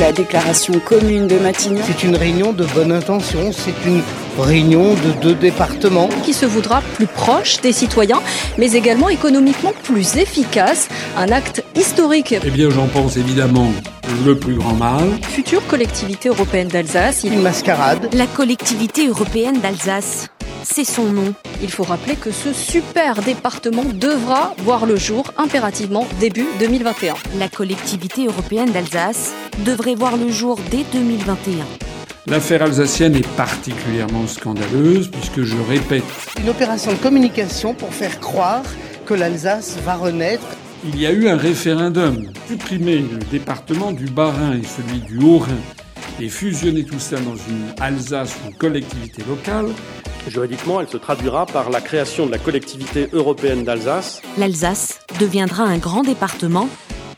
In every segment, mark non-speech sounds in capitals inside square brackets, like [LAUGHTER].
La déclaration commune de Matignon. C'est une réunion de bonne intention, c'est une réunion de deux départements. Qui se voudra plus proche des citoyens, mais également économiquement plus efficace. Un acte historique. Eh bien, j'en pense évidemment le plus grand mal. Future collectivité européenne d'Alsace. Une mascarade. La collectivité européenne d'Alsace. C'est son nom. Il faut rappeler que ce super département devra voir le jour impérativement début 2021. La collectivité européenne d'Alsace devrait voir le jour dès 2021. L'affaire alsacienne est particulièrement scandaleuse puisque, je répète, Une opération de communication pour faire croire que l'Alsace va renaître. il y a eu un référendum. Supprimer le département du Bas-Rhin et celui du Haut-Rhin et fusionner tout ça dans une Alsace ou une collectivité locale, Juridiquement, elle se traduira par la création de la collectivité européenne d'Alsace, L'Alsace deviendra un grand département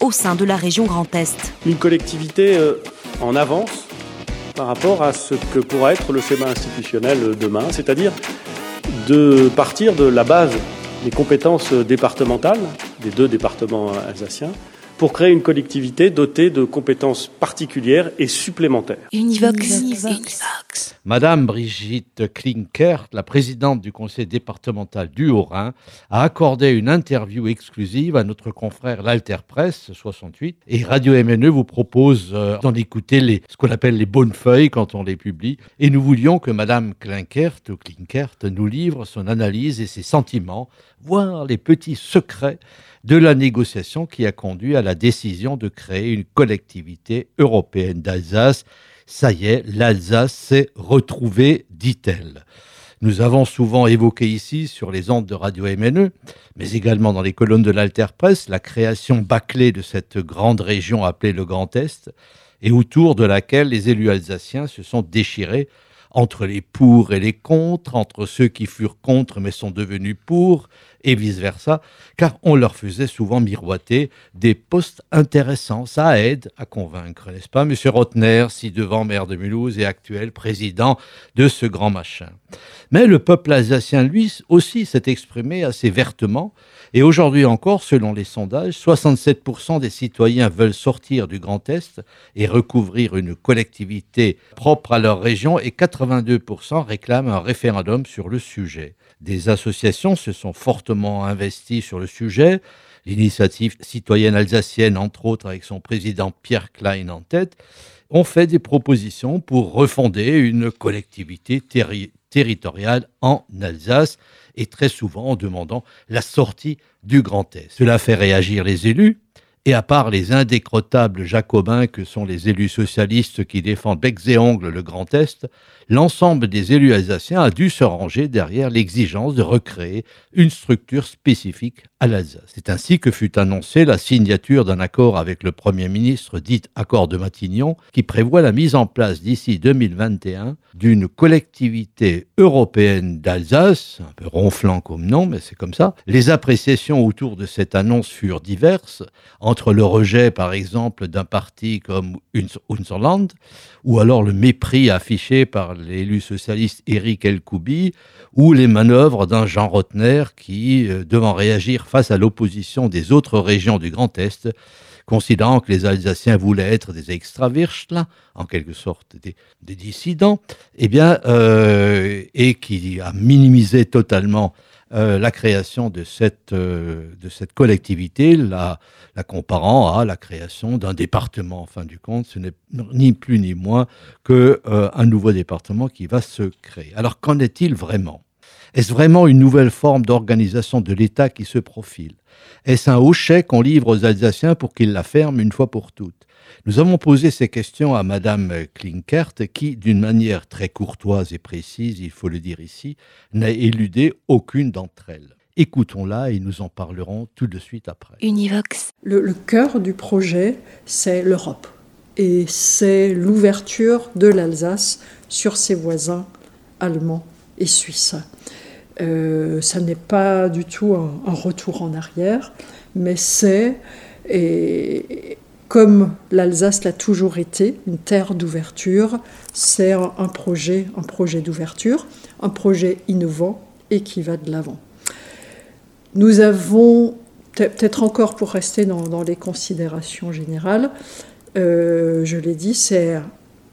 au sein de la région Grand Est. une collectivité euh, en avance par rapport à ce que pourra être le schéma institutionnel euh, demain, c'est-à-dire de partir de la base des compétences euh, départementales des deux départements alsaciens pour créer une collectivité dotée de compétences particulières et supplémentaires. Univox. Madame Brigitte Klinkert, la présidente du conseil départemental du Haut-Rhin, a accordé une interview exclusive à notre confrère l'Alter Presse 68 et Radio MNE vous propose euh, d'en écouter les, ce qu'on appelle les bonnes feuilles quand on les publie. Et nous voulions que Madame Klinkert ou Klinkert nous livre son analyse et ses sentiments, voire les petits secrets de la négociation qui a conduit à la décision de créer une collectivité européenne d'Alsace. Ça y est, l'Alsace s'est retrouvée, dit-elle. Nous avons souvent évoqué ici, sur les ondes de Radio MNE, mais également dans les colonnes de l'Alter Presse, la création bâclée de cette grande région appelée le Grand Est, et autour de laquelle les élus alsaciens se sont déchirés entre les pour et les contre, entre ceux qui furent contre mais sont devenus pour, et vice-versa, car on leur faisait souvent miroiter des postes intéressants. Ça aide à convaincre, n'est-ce pas, Monsieur Rotner, si devant maire de Mulhouse et actuel président de ce grand machin? Mais le peuple alsacien, lui aussi, s'est exprimé assez vertement, et aujourd'hui encore, selon les sondages, 67% des citoyens veulent sortir du Grand Est et recouvrir une collectivité propre à leur région, et 82% réclament un référendum sur le sujet. Des associations se sont fortement investies sur le sujet. L'initiative citoyenne alsacienne, entre autres avec son président Pierre Klein en tête, ont fait des propositions pour refonder une collectivité terri- territoriale en Alsace et très souvent en demandant la sortie du Grand Est. Cela fait réagir les élus. Et à part les indécrottables jacobins que sont les élus socialistes qui défendent becs et ongles le Grand Est, l'ensemble des élus alsaciens a dû se ranger derrière l'exigence de recréer une structure spécifique à l'Alsace. C'est ainsi que fut annoncée la signature d'un accord avec le Premier ministre, dit accord de Matignon, qui prévoit la mise en place d'ici 2021 d'une collectivité européenne d'Alsace, un peu ronflant comme nom, mais c'est comme ça. Les appréciations autour de cette annonce furent diverses, entre le rejet, par exemple, d'un parti comme Unserland, ou alors le mépris affiché par l'élu socialiste Éric Elkoubi, ou les manœuvres d'un Jean Rotner qui, euh, devant réagir face à l'opposition des autres régions du Grand Est, considérant que les Alsaciens voulaient être des extravirchtla, en quelque sorte des, des dissidents, eh bien, euh, et qui a minimisé totalement euh, la création de cette, euh, de cette collectivité, la, comparant à la création d'un département. En fin du compte, ce n'est ni plus ni moins qu'un un nouveau département qui va se créer. Alors qu'en est-il vraiment? Est-ce vraiment une nouvelle forme d'organisation de l'État qui se profile? Est-ce un chèque qu'on livre aux Alsaciens pour qu'ils la ferment une fois pour toutes? Nous avons posé ces questions à Madame Klinkert qui, d'une manière très courtoise et précise, il faut le dire ici, n'a éludé aucune d'entre elles. Écoutons-la et nous en parlerons tout de suite après. Univox. Le, le cœur du projet, c'est l'Europe. Et c'est l'ouverture de l'Alsace sur ses voisins allemands et suisses. Euh, ça n'est pas du tout un, un, retour en arrière, mais c'est, et, comme l'Alsace l'a toujours été, une terre d'ouverture, c'est un projet, un projet d'ouverture, un projet innovant et qui va de l'avant. Nous avons, peut-être encore pour rester dans, les considérations générales, euh, je l'ai dit, c'est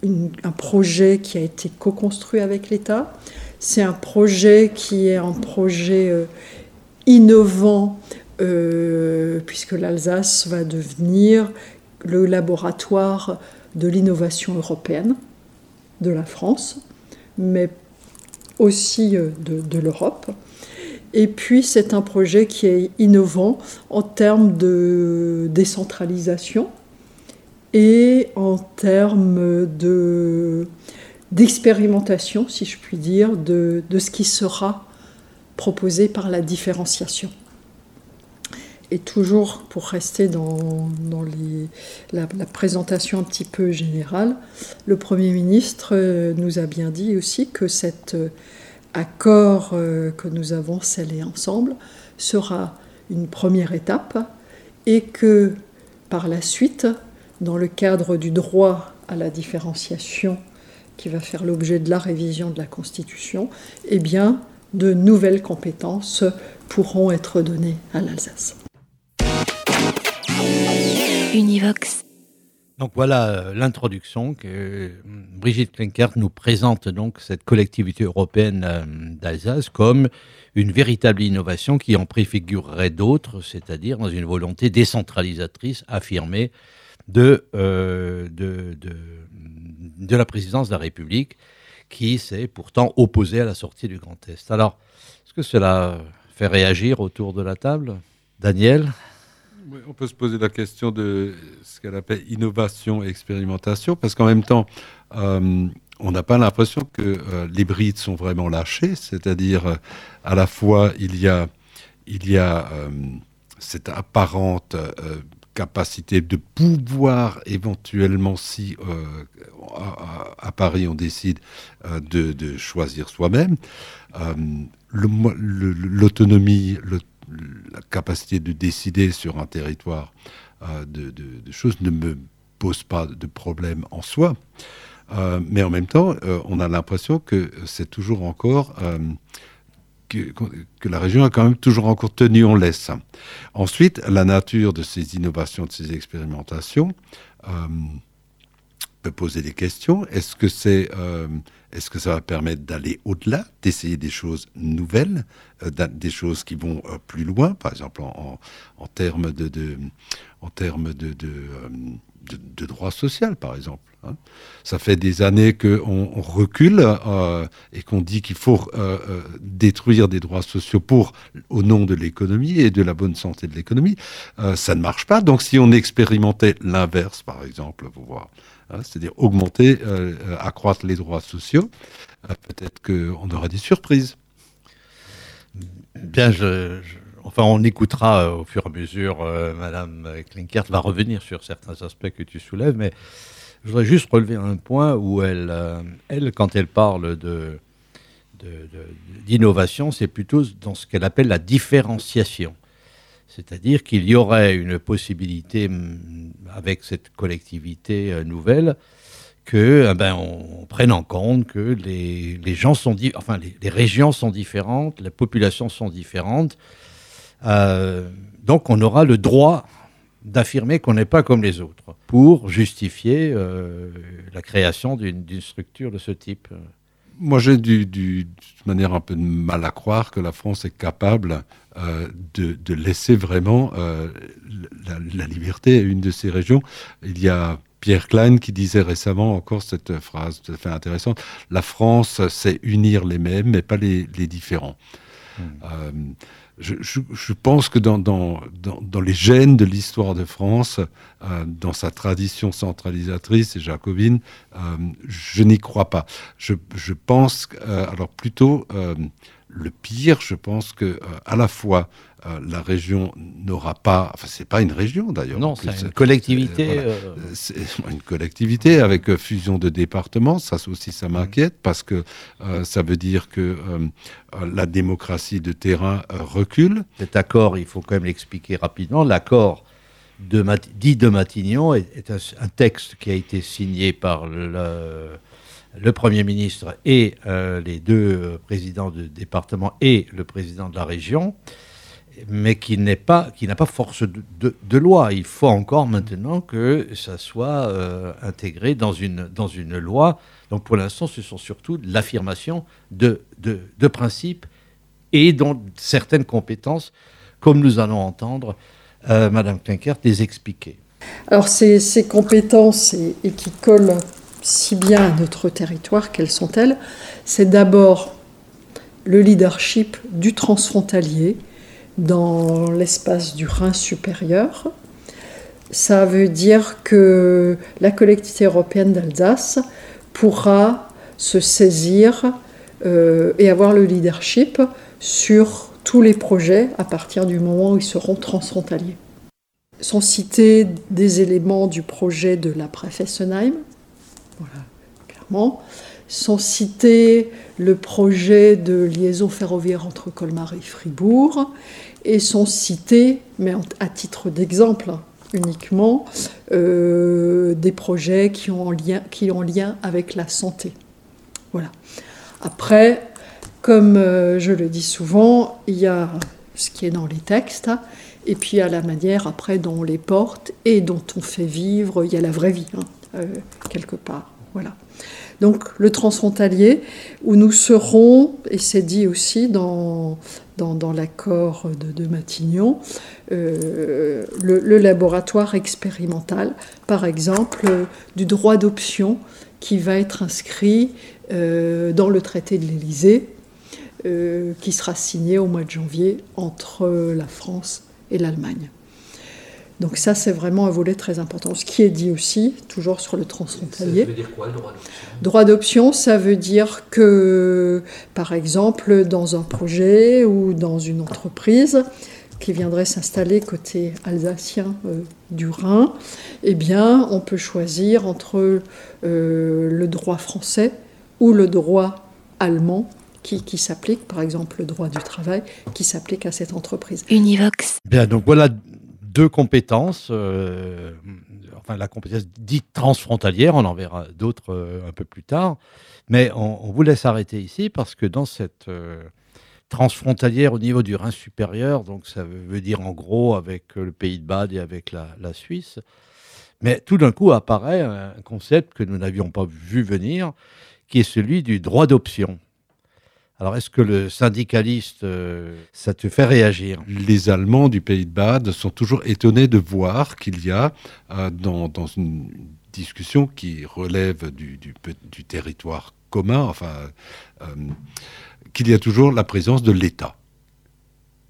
un projet qui a été co-construit avec l'État. C'est un projet qui est un projet euh, innovant, euh, puisque l'Alsace va devenir le laboratoire de l'innovation européenne de la France, mais aussi euh, de, l'Europe. Et puis c'est un projet qui est innovant en termes de décentralisation et en termes de, d'expérimentation, si je puis dire, de ce qui sera proposé par la différenciation. Et toujours pour rester dans, la, la, présentation un petit peu générale, le Premier ministre euh, nous a bien dit aussi que cet euh, accord euh, que nous avons scellé ensemble sera une première étape et que par la suite, dans le cadre du droit à la différenciation qui va faire l'objet de la révision de la Constitution, eh bien, de nouvelles compétences pourront être données à l'Alsace. Donc voilà euh, l'introduction que euh, Brigitte Klinkert nous présente donc cette collectivité européenne euh, d'Alsace comme une véritable innovation qui en préfigurerait d'autres, c'est-à-dire dans une volonté décentralisatrice affirmée de, de la présidence de la République qui s'est pourtant opposée à la sortie du Grand Est. Alors, est-ce que cela fait réagir autour de la table? Daniel? On peut se poser la question de ce qu'elle appelle innovation et expérimentation, parce qu'en même temps, euh, on n'a pas l'impression que euh, les brides sont vraiment lâchées, c'est-à-dire euh, à la fois il y a, cette apparente capacité de pouvoir éventuellement, si à, Paris on décide de, choisir soi-même, l'autonomie, le, la capacité de décider sur un territoire euh, de, choses ne me pose pas de problème en soi. Euh, mais en même temps, euh, on a l'impression que c'est toujours encore que, que la région a quand même toujours encore tenu en laisse. Ensuite, la nature de ces innovations, de ces expérimentations peut poser des questions. Est-ce que c'est euh, est-ce que ça va permettre d'aller au-delà, d'essayer des choses nouvelles, euh, des choses qui vont euh, plus loin, par exemple en, termes de, de en par exemple. Hein. Ça fait des années qu'on on recule et qu'on dit qu'il faut détruire des droits sociaux pour au nom de l'économie et de la bonne santé de l'économie. Ça ne marche pas. Donc si on expérimentait l'inverse, par exemple, pour voir, hein, c'est-à-dire augmenter, euh, accroître les droits sociaux, euh, peut-être qu'on aura des surprises. Bien, Enfin, on écoutera euh, au fur et à mesure. Euh, Madame Klinkert va revenir sur certains aspects que tu soulèves, mais je voudrais juste relever un point où elle, euh, elle quand elle parle de d'innovation, c'est plutôt dans ce qu'elle appelle la différenciation. C'est-à-dire qu'il y aurait une possibilité avec cette collectivité euh, nouvelle que eh ben, on, prenne en compte que les, gens sont enfin les, régions sont différentes, les populations sont différentes. Euh, donc on aura le droit d'affirmer qu'on n'est pas comme les autres pour justifier euh, la création d'une structure de ce type. Moi, j'ai de manière un peu de mal à croire que la France est capable euh, de, de laisser vraiment euh, la, la liberté à une de ces régions. Il y a Pierre Klein qui disait récemment encore cette phrase tout à fait intéressante la France sait unir les mêmes mais pas les, les différents. Mmh. Euh, je, je, je pense que dans, dans, dans, dans les gènes de l'histoire de France, euh, dans sa tradition centralisatrice et jacobine, euh, je n'y crois pas. Je, je pense, alors plutôt, le pire, je pense que à la fois la région n'aura pas, enfin c'est pas une région d'ailleurs. Non, c'est une collectivité. C'est [LAUGHS] une collectivité avec fusion de départements. Ça aussi, ça m'inquiète parce que ça veut dire que la démocratie de terrain recule. Cet accord, il faut quand même l'expliquer rapidement. L'accord de dit de Matignon est, un, texte qui a été signé par le, le Premier ministre et euh, les deux présidents de département et le président de la région, mais qui n'a pas force de, loi. Il faut encore maintenant que ça soit euh, intégré dans une loi. Donc pour l'instant, ce sont surtout l'affirmation de, de, de principes et dont certaines compétences, comme nous allons entendre, euh, Madame Klinkert, les expliquer. Alors ces compétences et, qui collent si bien à notre territoire, quelles sont-elles C'est d'abord le leadership du transfrontalier dans l'espace du Rhin supérieur. Ça veut dire que la collectivité européenne d'Alsace pourra se saisir euh, et avoir le leadership sur tous les projets à partir du moment où ils seront transfrontaliers. Sont cités des éléments du projet de la Fessenheim, voilà, clairement. Sont cités le projet de liaison ferroviaire entre Colmar et Fribourg, et sont cités, mais à titre d'exemple uniquement, euh, des projets qui ont, ont lien avec la santé. Voilà. Après, comme euh, je le dis souvent, il y a ce qui est dans les textes, et puis a la manière après dont on les porte et dont on fait vivre, il y a la vraie vie, hein, quelque part. Voilà. Donc le transfrontalier, où nous serons, et c'est dit aussi dans, l'accord de, Matignon, euh, le, laboratoire expérimental, par exemple, du droit d'option qui va être inscrit dans le traité de l'Élysée euh, qui sera signé au mois de janvier entre la France et l'Allemagne. Donc ça, c'est vraiment un volet très important. Ce qui est dit aussi, toujours sur le transfrontalier. Ça veut dire quoi, le droit d'option? Droit d'option, ça veut dire que, par exemple, dans un projet ou dans une entreprise qui viendrait s'installer côté alsacien euh, du Rhin, eh bien, on peut choisir entre euh, le droit français ou le droit allemand qui, s'applique, par exemple le droit du travail, qui s'applique à cette entreprise. Univox. Bien, donc voilà deux compétences, euh, enfin la compétence dite transfrontalière, on en verra d'autres euh, un peu plus tard, mais on, vous laisse arrêter ici parce que dans cette euh, transfrontalière au niveau du Rhin supérieur, donc ça veut dire en gros avec le Pays de Bade et avec la, la Suisse, mais tout d'un coup apparaît un concept que nous n'avions pas vu venir, qui est celui du droit d'option. Alors, est-ce que le syndicaliste, euh, ça te fait réagir? Les Allemands du Pays de Bade sont toujours étonnés de voir qu'il y a euh, dans, une discussion qui relève du, territoire commun, euh, qu'il y a toujours la présence de l'État.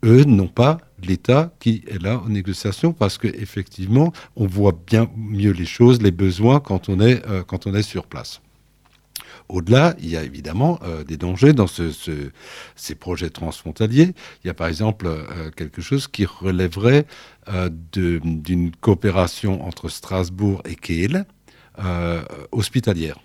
Eux n'ont pas l'État qui est là en négociation parce qu'effectivement, on voit bien mieux les choses, les besoins quand on est sur place. Au-delà, il y a évidemment euh, des dangers dans ces projets transfrontaliers. Il y a par exemple euh, quelque chose qui relèverait euh, d'une coopération entre Strasbourg et Kiel hospitalière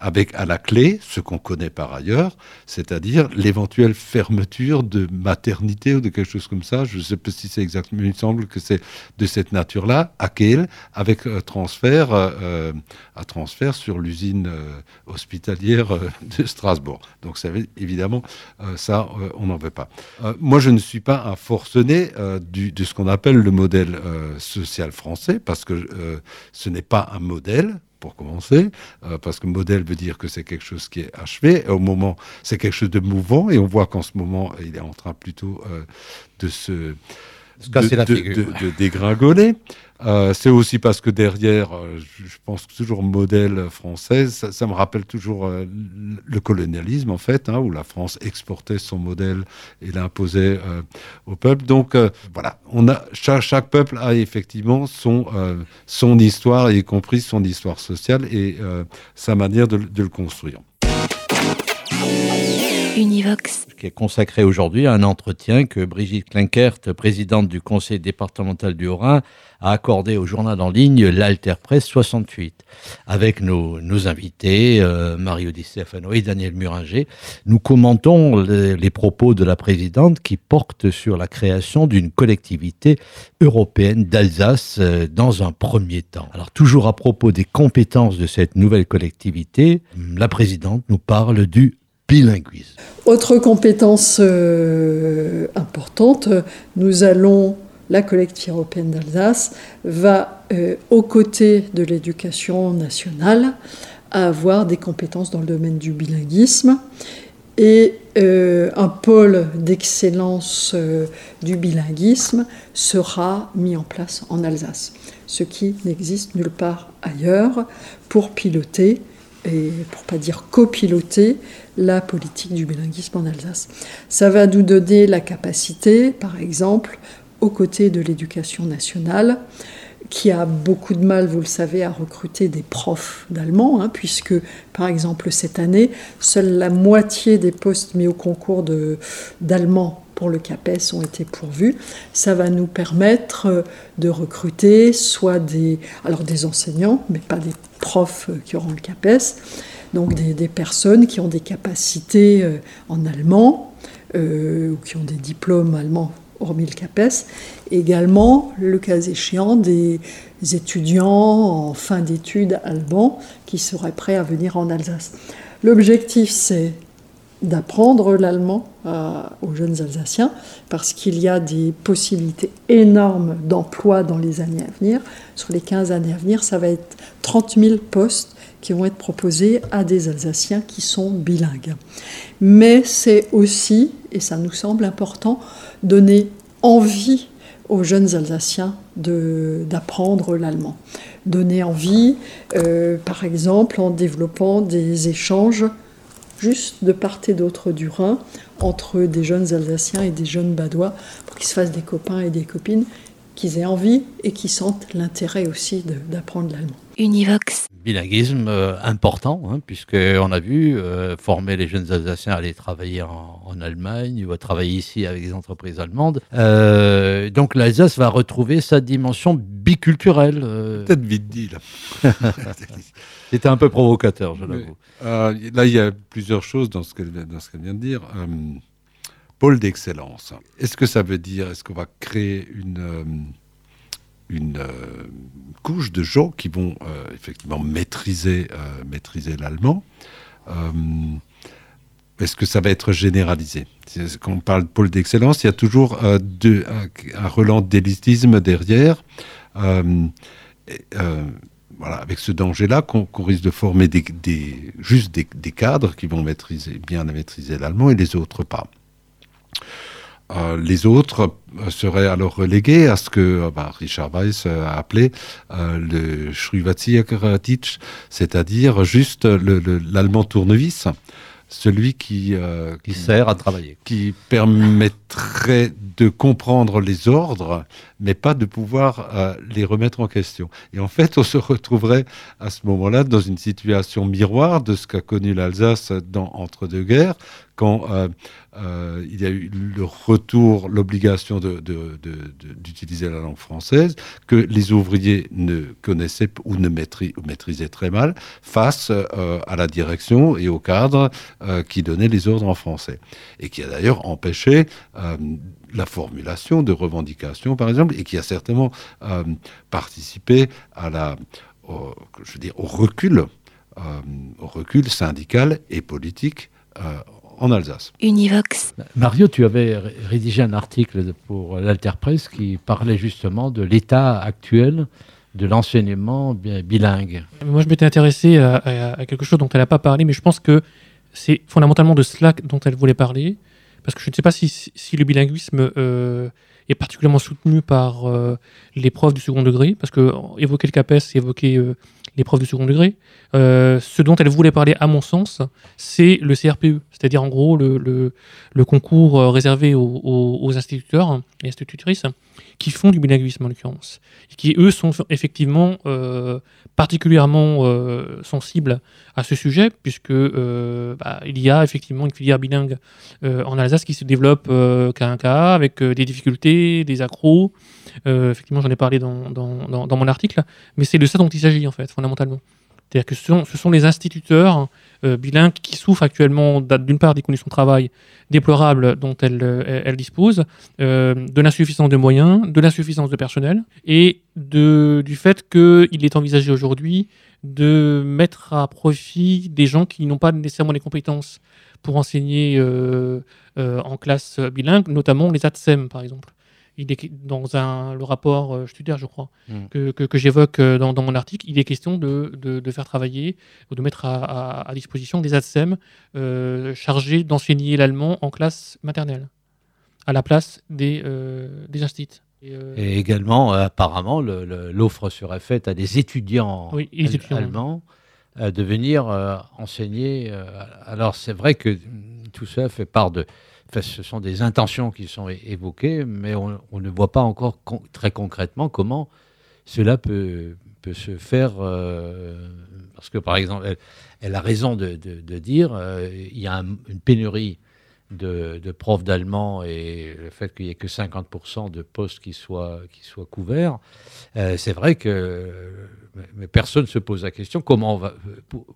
avec à la clé ce qu'on connaît par ailleurs, c'est-à-dire l'éventuelle fermeture de maternité ou de quelque chose comme ça. Je ne sais pas si c'est exactement, il me semble que c'est de cette nature-là, à Kiel, avec un transfert, euh, à transfert sur l'usine euh, hospitalière euh, de Strasbourg. Donc évidemment, ça, on n'en veut pas. moi, je ne suis pas un forcené de ce qu'on appelle le modèle social français, parce que ce n'est pas un modèle, pour commencer, euh, parce que modèle veut dire que c'est quelque chose qui est achevé. Au moment, c'est quelque chose de mouvant, et on voit qu'en ce moment, il est en train plutôt euh, de se de, dégringoler. Euh, c'est aussi parce que derrière, euh, je pense toujours modèle français, ça, me rappelle toujours euh, le colonialisme en fait, hein, où la France exportait son modèle et l'imposait au peuple. Donc voilà, on a chaque, chaque, peuple a effectivement son son histoire, y compris son histoire sociale et sa manière de, de le construire. Univox. Qui est consacré aujourd'hui à un entretien que Brigitte Klinkert, présidente du conseil départemental du Haut-Rhin, a accordé au journal en ligne l'Alter Presse 68. Avec nos, nos invités, euh, Mario Di Stefano et Daniel Muringer, nous commentons les, les, propos de la présidente qui portent sur la création d'une collectivité européenne d'Alsace euh, dans un premier temps. Alors toujours à propos des compétences de cette nouvelle collectivité, la présidente nous parle du bilinguisme. Autre compétence euh, importante, nous allons, la collectivité européenne d'Alsace va, euh, aux côtés de l'éducation nationale, avoir des compétences dans le domaine du bilinguisme et euh, un pôle d'excellence euh, du bilinguisme sera mis en place en Alsace, ce qui n'existe nulle part ailleurs pour piloter et pour pas dire copiloter la politique du bilinguisme en Alsace. Ça va nous donner la capacité, par exemple, aux côtés de l'éducation nationale, qui a beaucoup de mal, vous le savez, à recruter des profs d'allemand, hein, puisque, par exemple, cette année, seule la moitié des postes mis au concours d'allemand pour le CAPES ont été pourvus. Ça va nous permettre euh, de recruter soit des, alors des enseignants, mais pas des profs euh, qui auront le CAPES, donc des, personnes qui ont des capacités euh, en allemand ou qui ont des diplômes allemands hormis le CAPES, également, le cas échéant, des étudiants en fin d'études allemands qui seraient prêts à venir en Alsace. L'objectif, c'est d'apprendre l'allemand euh, aux jeunes Alsaciens parce qu'il y a des possibilités énormes d'emploi dans les années à venir. Sur les 15 années à venir, ça va être 30 000 postes qui vont être proposés à des Alsaciens qui sont bilingues. Mais c'est aussi, et ça nous semble important, donner envie aux jeunes Alsaciens d'apprendre l'allemand. Donner envie, euh, par exemple, en développant des échanges juste de part et d'autre du Rhin entre des jeunes Alsaciens et des jeunes Badois pour qu'ils se fassent des copains et des copines, qu'ils aient envie et qu'ils sentent l'intérêt aussi d'apprendre l'allemand. Univox. Bilinguisme euh, important, hein, puisqu'on a vu euh, former les jeunes Alsaciens à aller travailler en, Allemagne ou à travailler ici avec des entreprises allemandes. Euh, donc l'Alsace va retrouver sa dimension biculturelle. Peut-être vite dit, là. [LAUGHS] C'était un peu provocateur, je l'avoue. là, il y a plusieurs choses dans ce qu'elle vient de dire. pôle d'excellence. Est-ce que ça veut dire, est-ce qu'on va créer une une euh, couche de gens qui vont euh, effectivement maîtriser, euh, maîtriser l'allemand. Est-ce que ça va être généralisé? Quand on parle de pôle d'excellence, il y a toujours deux, un, relent d'élitisme derrière. Voilà, avec ce danger-là qu'on risque de former juste des, cadres qui vont maîtriser, bien maîtriser l'allemand et les autres pas. Euh, les autres euh, seraient alors relégués à ce que euh, bah, Richard Weiss a appelé le Schruvatzierkeratitsch, c'est-à-dire juste l'allemand tournevis, celui qui, qui, sert à travailler, qui permettrait de comprendre les ordres, mais pas de pouvoir les remettre en question. Et en fait, on se retrouverait à ce moment-là dans une situation miroir de ce qu'a connu l'Alsace entre deux guerres, quand euh, il y a eu le retour, l'obligation d'utiliser la langue française, que les ouvriers ne connaissaient ou ne maîtrisaient très mal face euh, à la direction et au cadre euh, qui donnait les ordres en français. Et qui a d'ailleurs empêché la formulation de revendications, par exemple, et qui a certainement participé au recul, au recul syndical et politique en Alsace. Univox. Mario, tu avais rédigé un article pour l'Alterpresse qui parlait justement de l'état actuel de l'enseignement bilingue. Moi, je m'étais intéressé à, quelque chose dont elle n'a pas parlé, mais je pense que c'est fondamentalement de cela dont elle voulait parler, parce que je ne sais pas si, si le bilinguisme euh, est particulièrement soutenu par euh, les profs du second degré, parce que évoquer le CAPES, évoquer euh, les profs du second degré. Euh, ce dont elle voulait parler, à mon sens, c'est le CRPE, c'est-à-dire en gros le, le, concours réservé aux, instituteurs et institutrices, qui font du bilinguisme en l'occurrence, et qui eux sont effectivement euh, particulièrement euh, sensibles à ce sujet, puisque euh, bah, il y a effectivement une filière bilingue en Alsace qui se développe qu'à un cas, avec des difficultés, des accros. effectivement, j'en ai parlé dans, dans, dans, mon article, mais c'est de ça dont il s'agit en fait, fondamentalement. C'est-à-dire que ce sont, les instituteurs euh, bilingues qui souffrent actuellement d'une part des conditions de travail déplorables dont elles, euh, disposent, euh, de l'insuffisance de moyens, de l'insuffisance de personnel, et du fait qu'il est envisagé aujourd'hui de mettre à profit des gens qui n'ont pas nécessairement les compétences pour enseigner en classe bilingue, notamment les ATSEM par exemple il est dans un, le rapport euh, Studer, je crois, hmm. que, que, j'évoque euh, dans, dans, mon article, il est question de, de, faire travailler ou de mettre à, à, disposition des ATSEM euh, chargés d'enseigner l'allemand en classe maternelle, à la place des, des instituts. Et, également, apparemment, l'offre serait faite à des étudiants, allemands de venir enseigner. alors, c'est vrai que tout ça fait part de ce sont des intentions qui sont évoquées, mais on, ne voit pas encore très concrètement comment cela peut, se faire. Euh, parce que, par exemple, elle, a raison de, dire euh, y a une pénurie de, profs d'allemand et le fait qu'il n'y ait que 50% de postes qui soient, couverts, euh, c'est vrai que personne ne se pose la question comment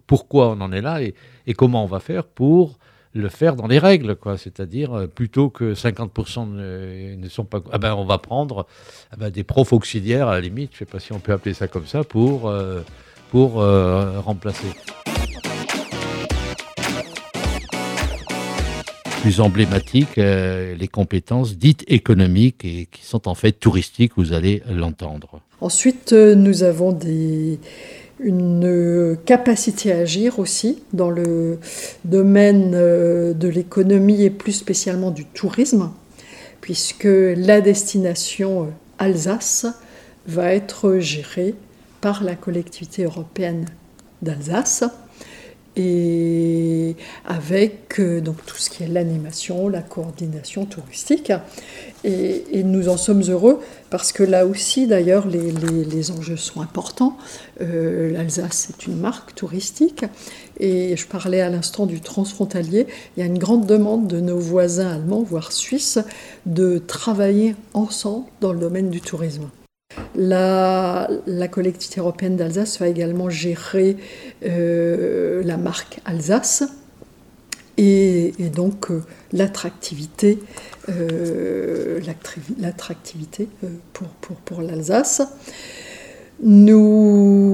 pourquoi on en est là et comment on va faire pour le faire dans les règles, quoi. C'est-à-dire, euh, plutôt que 50% ne, sont pas. Ah ben, on va prendre ah ben, des profs auxiliaires, à la limite, je ne sais pas si on peut appeler ça comme ça, pour, euh, pour euh, remplacer. Plus emblématique, les compétences dites économiques et qui sont en fait touristiques, vous allez l'entendre. Ensuite, nous avons des une capacité à agir aussi dans le domaine euh, de l'économie et plus spécialement du tourisme, puisque la destination euh, Alsace va être gérée par la collectivité européenne d'Alsace et avec euh, donc tout ce qui est l'animation, la coordination touristique. Et, nous en sommes heureux parce que là aussi, d'ailleurs, les, les, enjeux sont importants. Euh, L'Alsace est une marque touristique et je parlais à l'instant du transfrontalier. Il y a une grande demande de nos voisins allemands, voire suisses, de travailler ensemble dans le domaine du tourisme. La, collectivité européenne d'Alsace va également gérer euh, la marque Alsace et, donc euh, l'attractivité euh, pour, pour, pour l'Alsace. Nous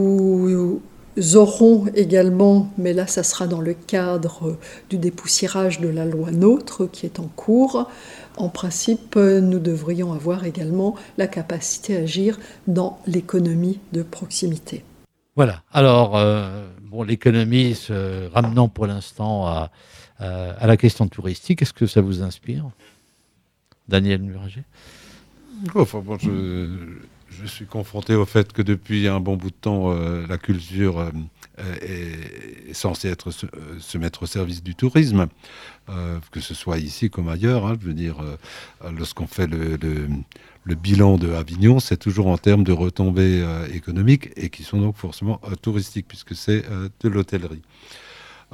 aurons également, mais là ça sera dans le cadre du dépoussiérage de la loi NOTRe qui est en cours, en principe, nous devrions avoir également la capacité à agir dans l'économie de proximité. Voilà. Alors, euh, bon, l'économie, se ramenant pour l'instant à, à, la question touristique, est-ce que ça vous inspire? Daniel Murager enfin, bon, je, je, suis confronté au fait que depuis un bon bout de temps, euh, la culture euh, est, censée être, se, mettre au service du tourisme. Euh, que ce soit ici comme ailleurs. Hein, je veux dire, euh, lorsqu'on fait le, bilan de Avignon, c'est toujours en termes de retombées euh, économiques et qui sont donc forcément touristiques, puisque c'est de l'hôtellerie.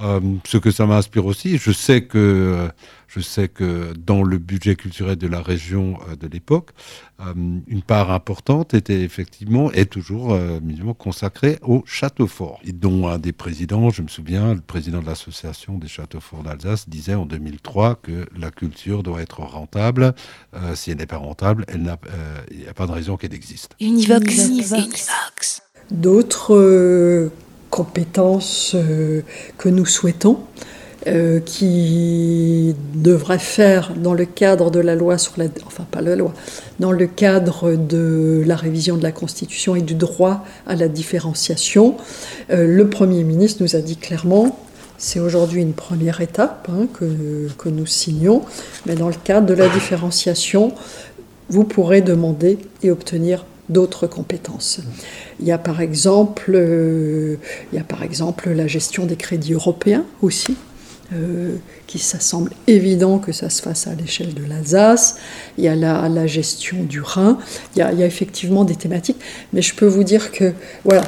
Euh, ce que ça m'inspire aussi, je sais que euh, je sais que dans le budget culturel de la région euh, de l'époque, une part importante était effectivement est toujours consacrée au château fort, et dont un des présidents, je me souviens, le président de l'association des châteaux forts d'Alsace disait en 2003 que la culture doit être rentable. si elle n'est pas rentable, il n'y a pas de raison qu'elle existe. Univox. Univox. D'autres compétences euh, que nous souhaitons, euh, qui devrait faire dans le cadre de la loi sur la, enfin pas la loi, dans le cadre de la révision de la Constitution et du droit à la différenciation. Euh, le Premier ministre nous a dit clairement, c'est aujourd'hui une première étape hein, que, que nous signons, mais dans le cadre de la différenciation, vous pourrez demander et obtenir d'autres compétences. Il y a par exemple, euh, il y a par exemple la gestion des crédits européens aussi, euh, qui ça semble évident que ça se fasse à l'échelle de l'Alsace. Il y a la, gestion du Rhin. Il y, a, il y, a, effectivement des thématiques, mais je peux vous dire que voilà,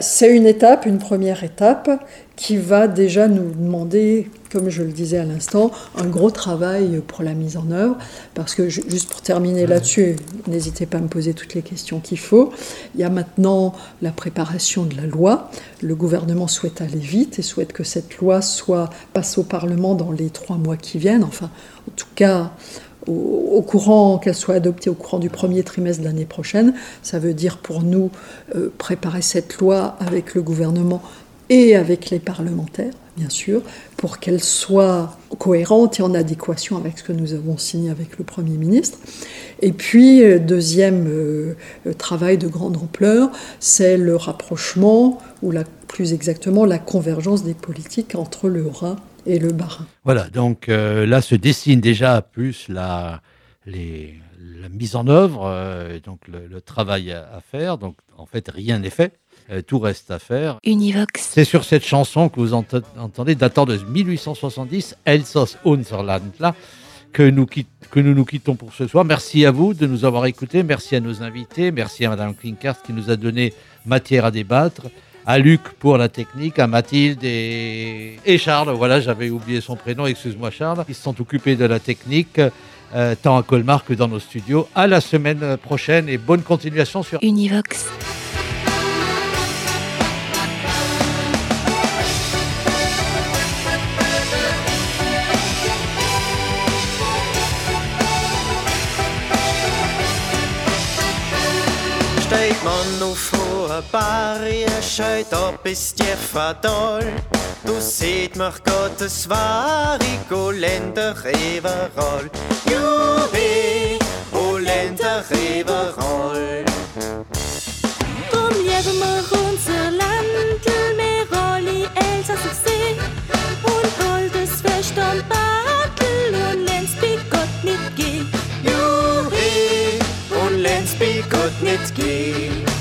c'est une étape, une première étape qui va déjà nous demander, comme je le disais à l'instant, un gros travail pour la mise en œuvre. Parce que juste pour terminer là-dessus, n'hésitez pas à me poser toutes les questions qu'il faut. Il y a maintenant la préparation de la loi. Le gouvernement souhaite aller vite et souhaite que cette loi soit passe au Parlement dans les trois mois qui viennent. Enfin, en tout cas, au, courant, qu'elle soit adoptée au courant du premier trimestre de l'année prochaine. Ça veut dire pour nous euh, préparer cette loi avec le gouvernement et avec les parlementaires, bien sûr, pour qu'elle soit cohérente et en adéquation avec ce que nous avons signé avec le Premier ministre. Et puis, euh, deuxième euh, travail de grande ampleur, c'est le rapprochement, ou plus exactement la convergence des politiques entre le Rhin et le Bas-Rhin. Voilà, donc euh, là se dessine déjà plus la, les, la mise en œuvre, euh, donc le, le, travail à, à, faire. Donc en fait, rien n'est fait. Euh, tout reste à faire. Univox. C'est sur cette chanson que vous ent entendez, datant de 1870, Elsass Unserland, là, que nous, que nous nous quittons pour ce soir. Merci à vous de nous avoir écoutés. Merci à nos invités. Merci à Madame Klinkert qui nous a donné matière à débattre à Luc pour la technique, à Mathilde et, et Charles, voilà, j'avais oublié son prénom, excuse-moi Charles, ils se sont occupés de la technique, euh, tant à Colmar que dans nos studios. À la semaine prochaine et bonne continuation sur Univox. man auf hohen Bergen scheut ab bis tiefer Tal. Du seht mich Gottes wahre Länder überall. Juhu, o Länder überall. Drum lieben wir unser Land, wir alle Elsass See. Und goldes Fest am Bartel und lässt bei Gott nicht gehen. Juhu, und lässt bei Gott nicht gehen.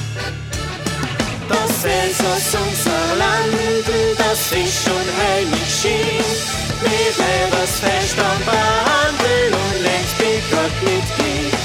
Jesus unser Land, das Licht schon heilig schien. Mit Lebers Verstand Handel und längst mit Gott mitgeht.